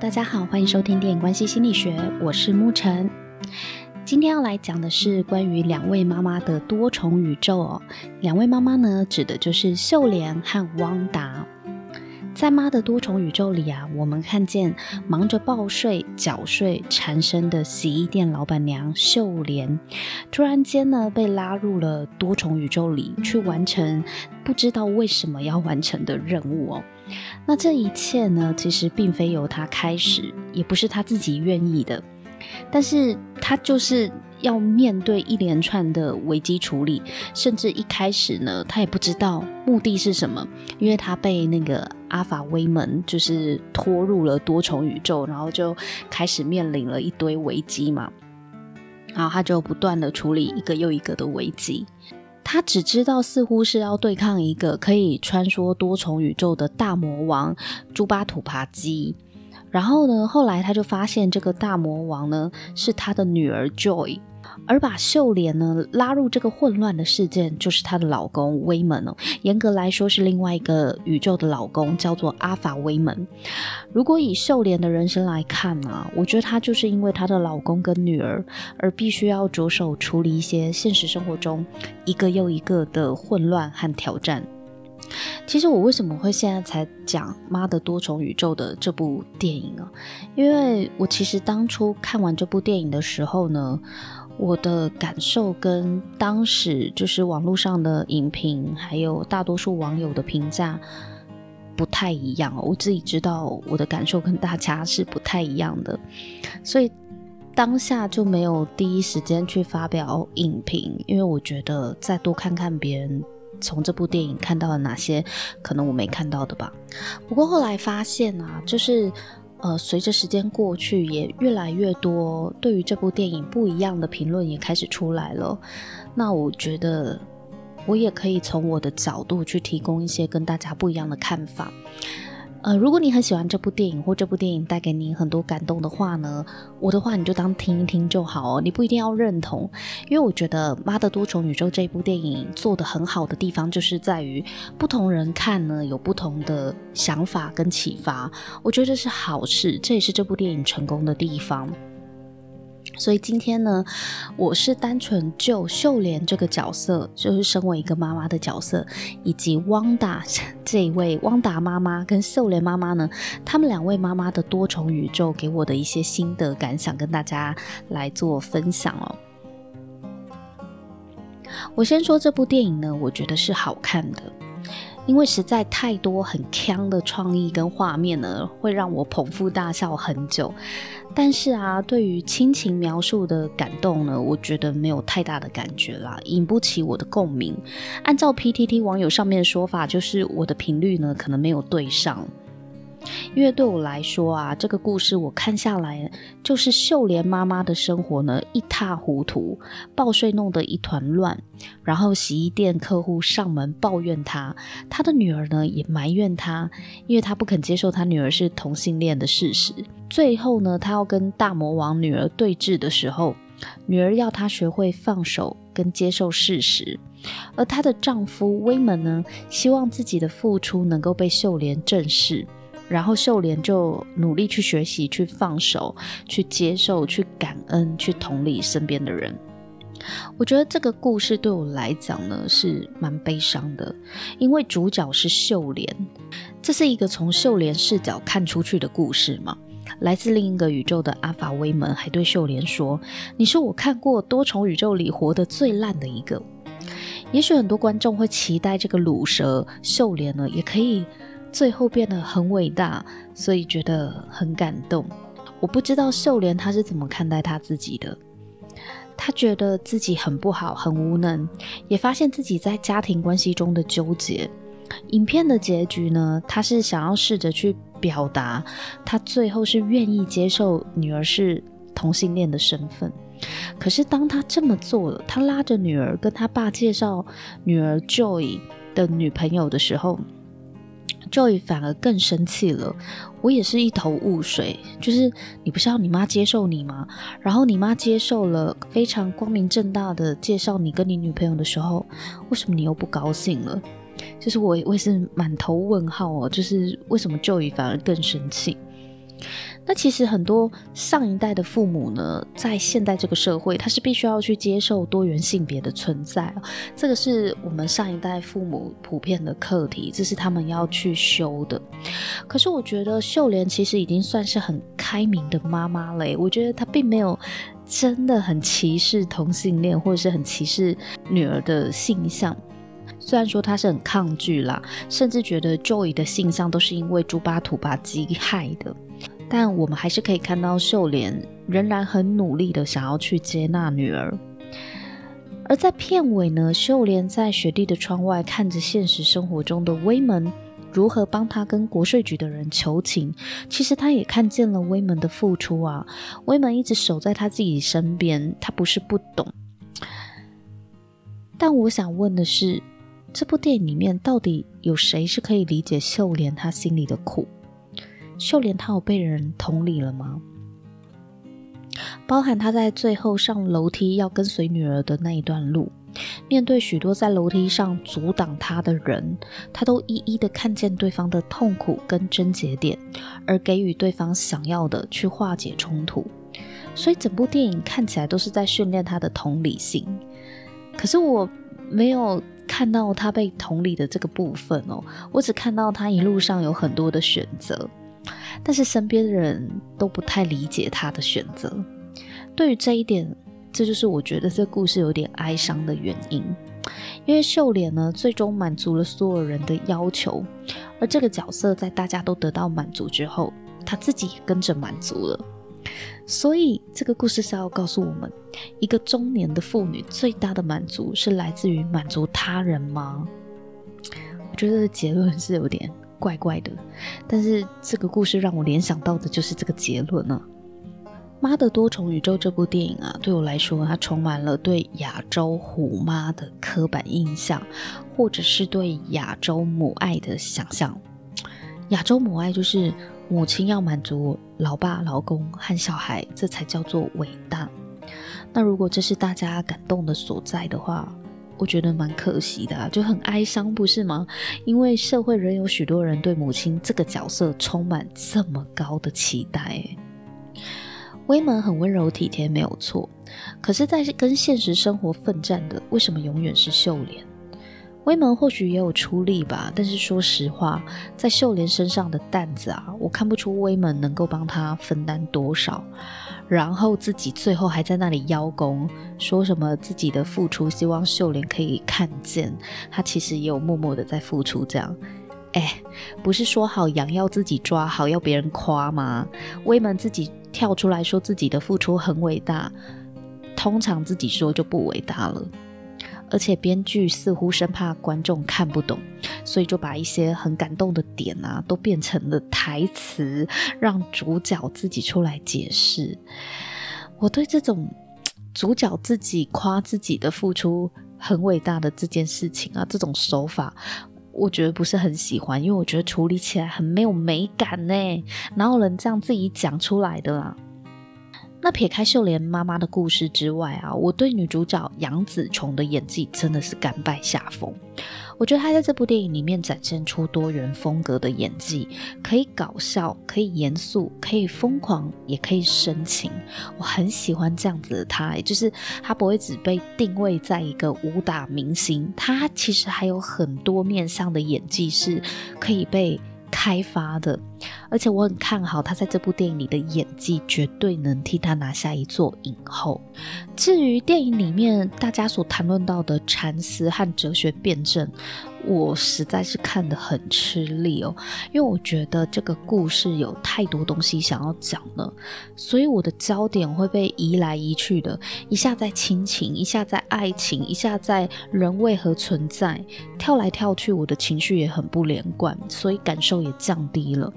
大家好，欢迎收听电影关系心理学，我是沐晨。今天要来讲的是关于两位妈妈的多重宇宙哦。两位妈妈呢，指的就是秀莲和汪达。在妈的多重宇宙里啊，我们看见忙着报税、缴税缠身的洗衣店老板娘秀莲，突然间呢，被拉入了多重宇宙里去完成不知道为什么要完成的任务哦。那这一切呢，其实并非由他开始，也不是他自己愿意的，但是他就是。要面对一连串的危机处理，甚至一开始呢，他也不知道目的是什么，因为他被那个阿法威门就是拖入了多重宇宙，然后就开始面临了一堆危机嘛，然后他就不断的处理一个又一个的危机，他只知道似乎是要对抗一个可以穿梭多重宇宙的大魔王朱巴土帕基。然后呢，后来他就发现这个大魔王呢是他的女儿 Joy，而把秀莲呢拉入这个混乱的事件，就是她的老公威门哦。严格来说是另外一个宇宙的老公，叫做阿法威门。如果以秀莲的人生来看啊，我觉得她就是因为她的老公跟女儿，而必须要着手处理一些现实生活中一个又一个的混乱和挑战。其实我为什么会现在才讲《妈的多重宇宙》的这部电影啊？因为我其实当初看完这部电影的时候呢，我的感受跟当时就是网络上的影评，还有大多数网友的评价不太一样。我自己知道我的感受跟大家是不太一样的，所以当下就没有第一时间去发表影评，因为我觉得再多看看别人。从这部电影看到了哪些可能我没看到的吧？不过后来发现啊，就是呃，随着时间过去，也越来越多对于这部电影不一样的评论也开始出来了。那我觉得我也可以从我的角度去提供一些跟大家不一样的看法。呃，如果你很喜欢这部电影，或这部电影带给你很多感动的话呢，我的话你就当听一听就好哦，你不一定要认同，因为我觉得《妈的多重宇宙》这部电影做的很好的地方，就是在于不同人看呢有不同的想法跟启发，我觉得这是好事，这也是这部电影成功的地方。所以今天呢，我是单纯就秀莲这个角色，就是身为一个妈妈的角色，以及汪达 这一位汪达妈妈跟秀莲妈妈呢，他们两位妈妈的多重宇宙给我的一些心得感想，跟大家来做分享哦。我先说这部电影呢，我觉得是好看的。因为实在太多很强的创意跟画面呢，会让我捧腹大笑很久。但是啊，对于亲情描述的感动呢，我觉得没有太大的感觉啦，引不起我的共鸣。按照 PTT 网友上面的说法，就是我的频率呢，可能没有对上。因为对我来说啊，这个故事我看下来，就是秀莲妈妈的生活呢一塌糊涂，报税弄得一团乱，然后洗衣店客户上门抱怨她，她的女儿呢也埋怨她，因为她不肯接受她女儿是同性恋的事实。最后呢，她要跟大魔王女儿对峙的时候，女儿要她学会放手跟接受事实，而她的丈夫威门呢，希望自己的付出能够被秀莲正视。然后秀莲就努力去学习，去放手，去接受，去感恩，去同理身边的人。我觉得这个故事对我来讲呢是蛮悲伤的，因为主角是秀莲，这是一个从秀莲视角看出去的故事嘛。来自另一个宇宙的阿法威门还对秀莲说：“你是我看过多重宇宙里活得最烂的一个。”也许很多观众会期待这个卤蛇秀莲呢，也可以。最后变得很伟大，所以觉得很感动。我不知道秀莲她是怎么看待她自己的，她觉得自己很不好，很无能，也发现自己在家庭关系中的纠结。影片的结局呢，她是想要试着去表达，她最后是愿意接受女儿是同性恋的身份。可是当她这么做了，她拉着女儿跟她爸介绍女儿 Joy 的女朋友的时候。Joy 反而更生气了，我也是一头雾水。就是你不是要你妈接受你吗？然后你妈接受了，非常光明正大的介绍你跟你女朋友的时候，为什么你又不高兴了？就是我，我也是满头问号哦。就是为什么 Joy 反而更生气？那其实很多上一代的父母呢，在现代这个社会，他是必须要去接受多元性别的存在。这个是我们上一代父母普遍的课题，这是他们要去修的。可是我觉得秀莲其实已经算是很开明的妈妈了。我觉得她并没有真的很歧视同性恋，或者是很歧视女儿的性向。虽然说她是很抗拒啦，甚至觉得 Joy 的性向都是因为猪八吐把鸡害的。但我们还是可以看到秀莲仍然很努力的想要去接纳女儿，而在片尾呢，秀莲在雪地的窗外看着现实生活中的威门如何帮他跟国税局的人求情，其实他也看见了威门的付出啊，威门一直守在他自己身边，他不是不懂。但我想问的是，这部电影里面到底有谁是可以理解秀莲她心里的苦？秀莲她有被人同理了吗？包含她在最后上楼梯要跟随女儿的那一段路，面对许多在楼梯上阻挡她的人，她都一一的看见对方的痛苦跟症结点，而给予对方想要的去化解冲突。所以整部电影看起来都是在训练她的同理心。可是我没有看到她被同理的这个部分哦，我只看到她一路上有很多的选择。但是身边的人都不太理解他的选择。对于这一点，这就是我觉得这故事有点哀伤的原因。因为秀莲呢，最终满足了所有人的要求，而这个角色在大家都得到满足之后，他自己也跟着满足了。所以这个故事是要告诉我们，一个中年的妇女最大的满足是来自于满足他人吗？我觉得结论是有点。怪怪的，但是这个故事让我联想到的就是这个结论呢、啊。《妈的多重宇宙》这部电影啊，对我来说，它充满了对亚洲虎妈的刻板印象，或者是对亚洲母爱的想象。亚洲母爱就是母亲要满足老爸、老公和小孩，这才叫做伟大。那如果这是大家感动的所在的话，我觉得蛮可惜的，就很哀伤，不是吗？因为社会仍有许多人对母亲这个角色充满这么高的期待。威门很温柔体贴，没有错。可是，在跟现实生活奋战的，为什么永远是秀莲？威门或许也有出力吧，但是说实话，在秀莲身上的担子啊，我看不出威门能够帮他分担多少。然后自己最后还在那里邀功，说什么自己的付出，希望秀莲可以看见，他其实也有默默的在付出。这样，哎，不是说好羊要自己抓好，要别人夸吗？威门自己跳出来说自己的付出很伟大，通常自己说就不伟大了。而且编剧似乎生怕观众看不懂，所以就把一些很感动的点啊，都变成了台词，让主角自己出来解释。我对这种主角自己夸自己的付出很伟大的这件事情啊，这种手法，我觉得不是很喜欢，因为我觉得处理起来很没有美感呢，哪有人这样自己讲出来的啦？那撇开秀莲妈妈的故事之外啊，我对女主角杨紫琼的演技真的是甘拜下风。我觉得她在这部电影里面展现出多元风格的演技，可以搞笑，可以严肃，可以疯狂，也可以深情。我很喜欢这样子的她，就是她不会只被定位在一个武打明星，她其实还有很多面向的演技是可以被开发的，而且我很看好他在这部电影里的演技，绝对能替他拿下一座影后。至于电影里面大家所谈论到的禅思和哲学辩证，我实在是看得很吃力哦，因为我觉得这个故事有太多东西想要讲了，所以我的焦点会被移来移去的，一下在亲情，一下在爱情，一下在人为何存在，跳来跳去，我的情绪也很不连贯，所以感受也降低了。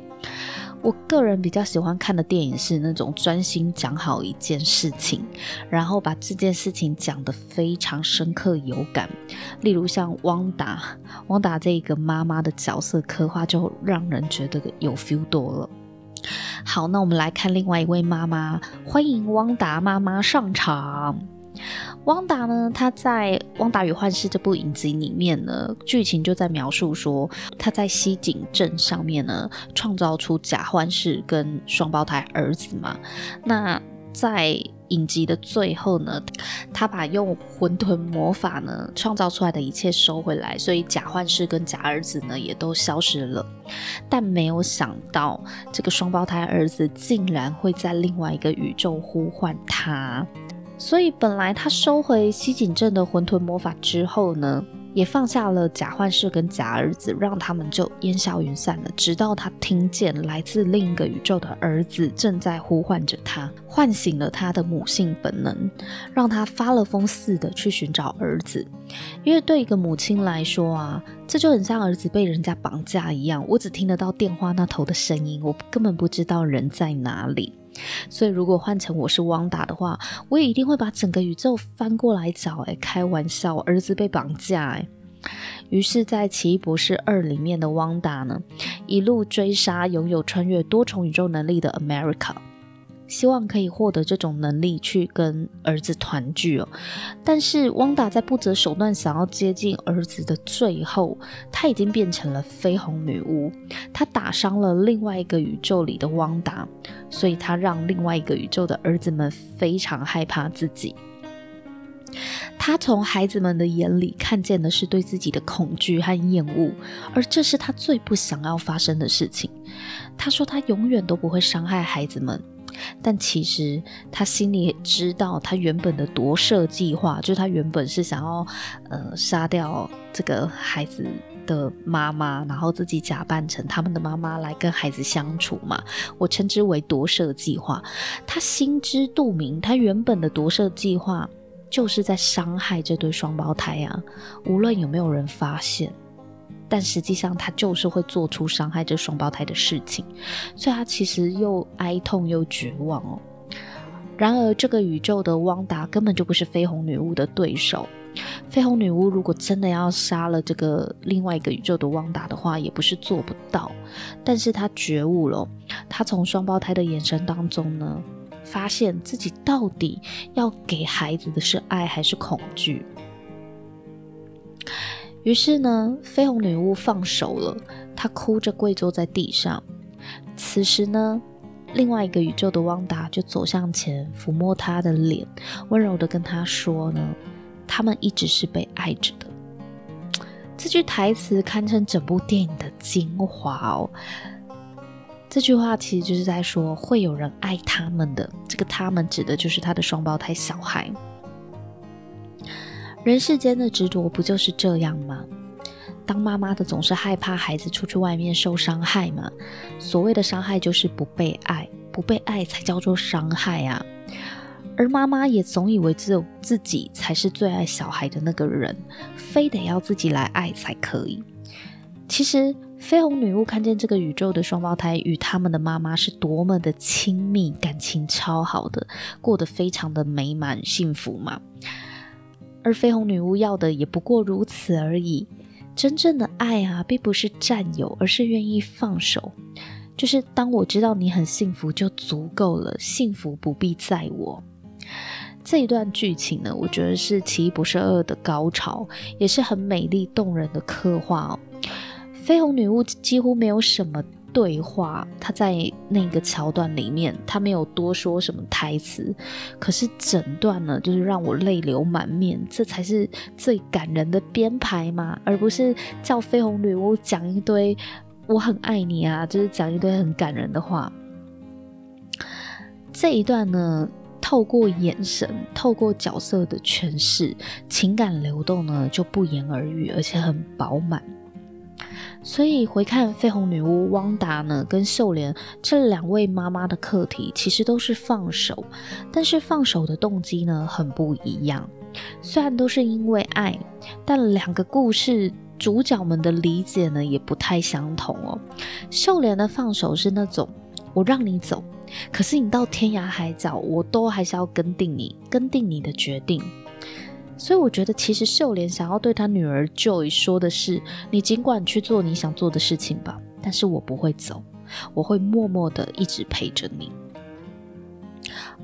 我个人比较喜欢看的电影是那种专心讲好一件事情，然后把这件事情讲得非常深刻有感。例如像汪达，汪达这个妈妈的角色刻画就让人觉得有 feel 多了。好，那我们来看另外一位妈妈，欢迎汪达妈妈上场。汪达呢，他在《汪达与幻视》这部影集里面呢，剧情就在描述说，他在西井镇上面呢，创造出假幻视跟双胞胎儿子嘛。那在影集的最后呢，他把用混沌魔法呢创造出来的一切收回来，所以假幻视跟假儿子呢也都消失了。但没有想到，这个双胞胎儿子竟然会在另外一个宇宙呼唤他。所以本来他收回西井镇的混沌魔法之后呢，也放下了假幻视跟假儿子，让他们就烟消云散了。直到他听见来自另一个宇宙的儿子正在呼唤着他，唤醒了他的母性本能，让他发了疯似的去寻找儿子。因为对一个母亲来说啊，这就很像儿子被人家绑架一样，我只听得到电话那头的声音，我根本不知道人在哪里。所以，如果换成我是汪达的话，我也一定会把整个宇宙翻过来找。哎，开玩笑，儿子被绑架。哎，于是，在《奇异博士二》里面的汪达呢，一路追杀拥有穿越多重宇宙能力的 America。希望可以获得这种能力去跟儿子团聚哦，但是汪达在不择手段想要接近儿子的最后，他已经变成了绯红女巫，他打伤了另外一个宇宙里的汪达，所以他让另外一个宇宙的儿子们非常害怕自己。他从孩子们的眼里看见的是对自己的恐惧和厌恶，而这是他最不想要发生的事情。他说他永远都不会伤害孩子们。但其实他心里也知道，他原本的夺舍计划，就是他原本是想要，呃，杀掉这个孩子的妈妈，然后自己假扮成他们的妈妈来跟孩子相处嘛。我称之为夺舍计划。他心知肚明，他原本的夺舍计划就是在伤害这对双胞胎啊，无论有没有人发现。但实际上，他就是会做出伤害这双胞胎的事情，所以他其实又哀痛又绝望哦。然而，这个宇宙的汪达根本就不是绯红女巫的对手。绯红女巫如果真的要杀了这个另外一个宇宙的汪达的话，也不是做不到。但是他觉悟了，他从双胞胎的眼神当中呢，发现自己到底要给孩子的是爱还是恐惧。于是呢，绯红女巫放手了，她哭着跪坐在地上。此时呢，另外一个宇宙的汪达就走向前，抚摸她的脸，温柔地跟她说呢：“他们一直是被爱着的。”这句台词堪称整部电影的精华哦。这句话其实就是在说，会有人爱他们的。这个“他们”指的就是他的双胞胎小孩。人世间的执着不就是这样吗？当妈妈的总是害怕孩子出去外面受伤害嘛。所谓的伤害就是不被爱，不被爱才叫做伤害啊。而妈妈也总以为只有自己才是最爱小孩的那个人，非得要自己来爱才可以。其实绯红女巫看见这个宇宙的双胞胎与他们的妈妈是多么的亲密，感情超好的，过得非常的美满幸福嘛。而绯红女巫要的也不过如此而已。真正的爱啊，并不是占有，而是愿意放手。就是当我知道你很幸福就足够了，幸福不必在我。这一段剧情呢，我觉得是《奇异博士二》的高潮，也是很美丽动人的刻画哦。绯红女巫几乎没有什么。对话，他在那个桥段里面，他没有多说什么台词，可是整段呢，就是让我泪流满面，这才是最感人的编排嘛，而不是叫绯红女巫讲一堆“我很爱你啊”，就是讲一堆很感人的话。这一段呢，透过眼神，透过角色的诠释，情感流动呢，就不言而喻，而且很饱满。所以回看绯红女巫汪达呢，跟秀莲这两位妈妈的课题，其实都是放手，但是放手的动机呢，很不一样。虽然都是因为爱，但两个故事主角们的理解呢，也不太相同哦。秀莲的放手是那种我让你走，可是你到天涯海角，我都还是要跟定你，跟定你的决定。所以我觉得，其实秀莲想要对她女儿 Joy 说的是：你尽管去做你想做的事情吧，但是我不会走，我会默默的一直陪着你。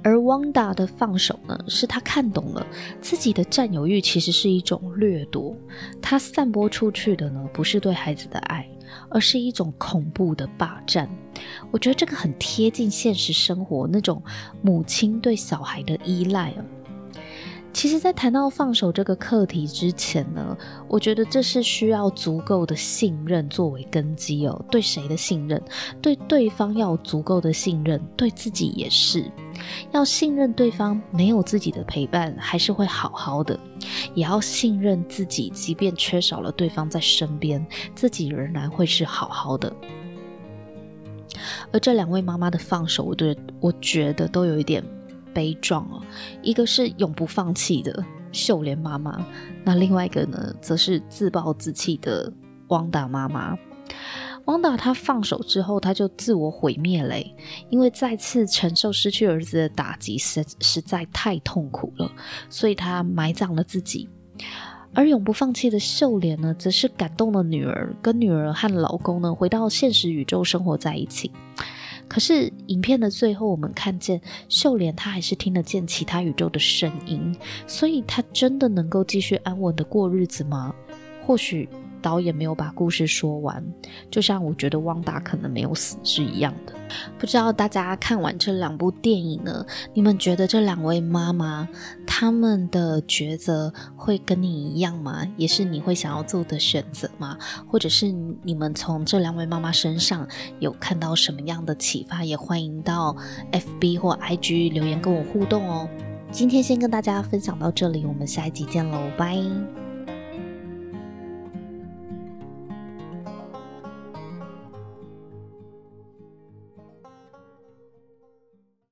而汪达的放手呢，是他看懂了自己的占有欲其实是一种掠夺，他散播出去的呢，不是对孩子的爱，而是一种恐怖的霸占。我觉得这个很贴近现实生活那种母亲对小孩的依赖啊。其实，在谈到放手这个课题之前呢，我觉得这是需要足够的信任作为根基哦。对谁的信任？对对方要足够的信任，对自己也是。要信任对方没有自己的陪伴还是会好好的，也要信任自己，即便缺少了对方在身边，自己仍然会是好好的。而这两位妈妈的放手，我对我觉得都有一点。悲壮哦，一个是永不放弃的秀莲妈妈，那另外一个呢，则是自暴自弃的汪达妈妈。汪达他放手之后，他就自我毁灭嘞，因为再次承受失去儿子的打击实实在太痛苦了，所以他埋葬了自己。而永不放弃的秀莲呢，则是感动了女儿，跟女儿和老公呢，回到现实宇宙生活在一起。可是影片的最后，我们看见秀莲，她还是听得见其他宇宙的声音，所以她真的能够继续安稳的过日子吗？或许。导演没有把故事说完，就像我觉得汪达可能没有死是一样的。不知道大家看完这两部电影呢，你们觉得这两位妈妈她们的抉择会跟你一样吗？也是你会想要做的选择吗？或者是你们从这两位妈妈身上有看到什么样的启发？也欢迎到 FB 或 IG 留言跟我互动哦。今天先跟大家分享到这里，我们下一集见喽，拜。